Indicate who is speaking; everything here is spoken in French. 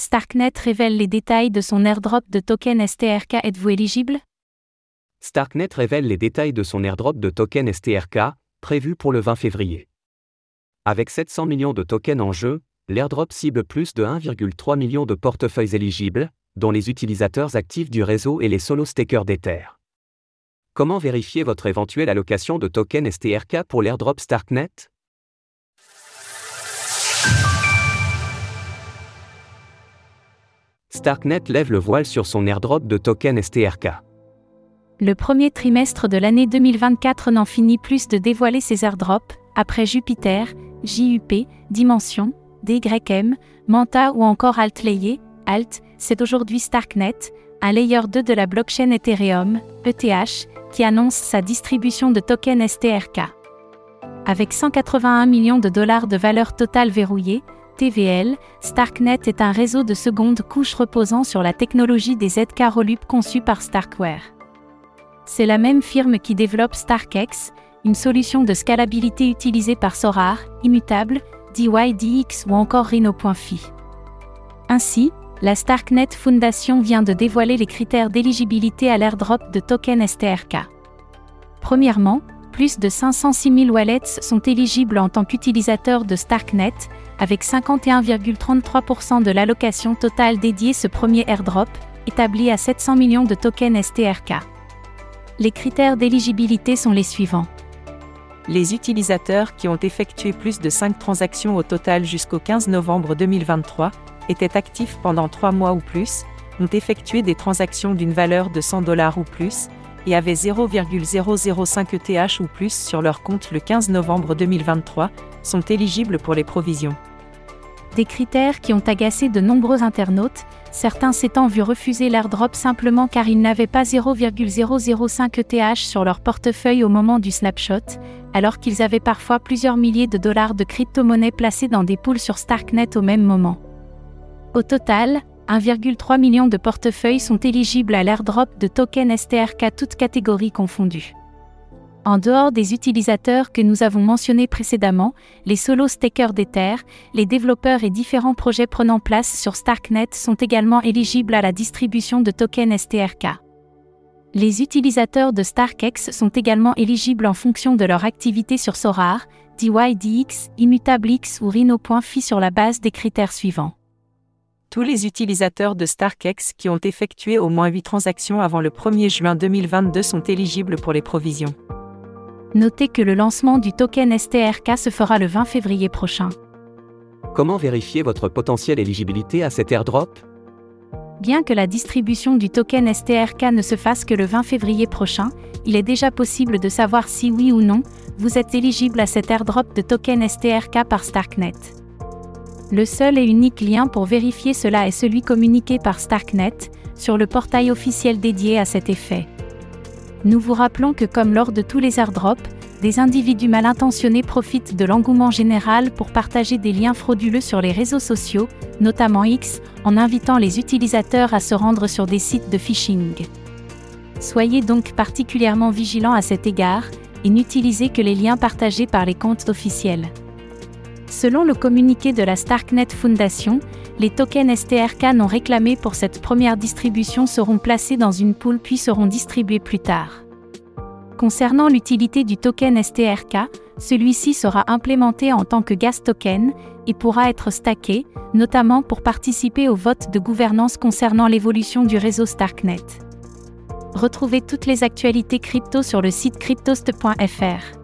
Speaker 1: Starknet révèle les détails de son airdrop de token STRK. Êtes-vous éligible?
Speaker 2: Starknet révèle les détails de son airdrop de token STRK, prévu pour le 20 février. Avec 700 millions de tokens en jeu, l'airdrop cible plus de 1,3 million de portefeuilles éligibles, dont les utilisateurs actifs du réseau et les solo stakers d'Ether. Comment vérifier votre éventuelle allocation de token STRK pour l'airdrop Starknet? Starknet lève le voile sur son airdrop de token STRK.
Speaker 1: Le premier trimestre de l'année 2024 n'en finit plus de dévoiler ses airdrops, après Jupiter, JUP, Dimension, DYM, Manta ou encore Altlayer, Alt, c'est aujourd'hui Starknet, un layer 2 de la blockchain Ethereum, ETH, qui annonce sa distribution de tokens STRK. Avec 181 millions de dollars de valeur totale verrouillée, TVL, Starknet est un réseau de seconde couche reposant sur la technologie des ZK Rollup conçue par Starkware. C'est la même firme qui développe StarkX, une solution de scalabilité utilisée par Sorar, Immutable, DYDX ou encore Rhino.fi. Ainsi, la Starknet Foundation vient de dévoiler les critères d'éligibilité à l'airdrop de token STRK. Premièrement, plus de 506 000 wallets sont éligibles en tant qu'utilisateurs de Starknet, avec 51,33% de l'allocation totale dédiée ce premier airdrop, établi à 700 millions de tokens STRK. Les critères d'éligibilité sont les suivants.
Speaker 3: Les utilisateurs qui ont effectué plus de 5 transactions au total jusqu'au 15 novembre 2023, étaient actifs pendant 3 mois ou plus, ont effectué des transactions d'une valeur de 100 dollars ou plus, et avaient 0,005 ETH ou plus sur leur compte le 15 novembre 2023, sont éligibles pour les provisions
Speaker 1: des critères qui ont agacé de nombreux internautes, certains s'étant vus refuser l'airdrop simplement car ils n'avaient pas 0,005 ETH sur leur portefeuille au moment du snapshot, alors qu'ils avaient parfois plusieurs milliers de dollars de crypto-monnaies placées dans des pools sur Starknet au même moment. Au total, 1,3 million de portefeuilles sont éligibles à l'airdrop de tokens STRK toutes catégories confondues. En dehors des utilisateurs que nous avons mentionnés précédemment, les solo stakers d'Ether, les développeurs et différents projets prenant place sur Starknet sont également éligibles à la distribution de tokens STRK. Les utilisateurs de StarkX sont également éligibles en fonction de leur activité sur Sorar, DYDX, ImmutableX ou Rhino.fi sur la base des critères suivants.
Speaker 3: Tous les utilisateurs de StarkX qui ont effectué au moins 8 transactions avant le 1er juin 2022 sont éligibles pour les provisions.
Speaker 1: Notez que le lancement du token STRK se fera le 20 février prochain.
Speaker 2: Comment vérifier votre potentielle éligibilité à cet airdrop?
Speaker 1: Bien que la distribution du token STRK ne se fasse que le 20 février prochain, il est déjà possible de savoir si oui ou non, vous êtes éligible à cet airdrop de token STRK par Starknet. Le seul et unique lien pour vérifier cela est celui communiqué par Starknet, sur le portail officiel dédié à cet effet. Nous vous rappelons que comme lors de tous les airdrops, des individus mal intentionnés profitent de l'engouement général pour partager des liens frauduleux sur les réseaux sociaux, notamment X, en invitant les utilisateurs à se rendre sur des sites de phishing. Soyez donc particulièrement vigilants à cet égard, et n'utilisez que les liens partagés par les comptes officiels. Selon le communiqué de la Starknet Foundation, les tokens STRK non réclamés pour cette première distribution seront placés dans une pool puis seront distribués plus tard. Concernant l'utilité du token STRK, celui-ci sera implémenté en tant que gas token et pourra être stacké, notamment pour participer au vote de gouvernance concernant l'évolution du réseau Starknet. Retrouvez toutes les actualités crypto sur le site cryptost.fr.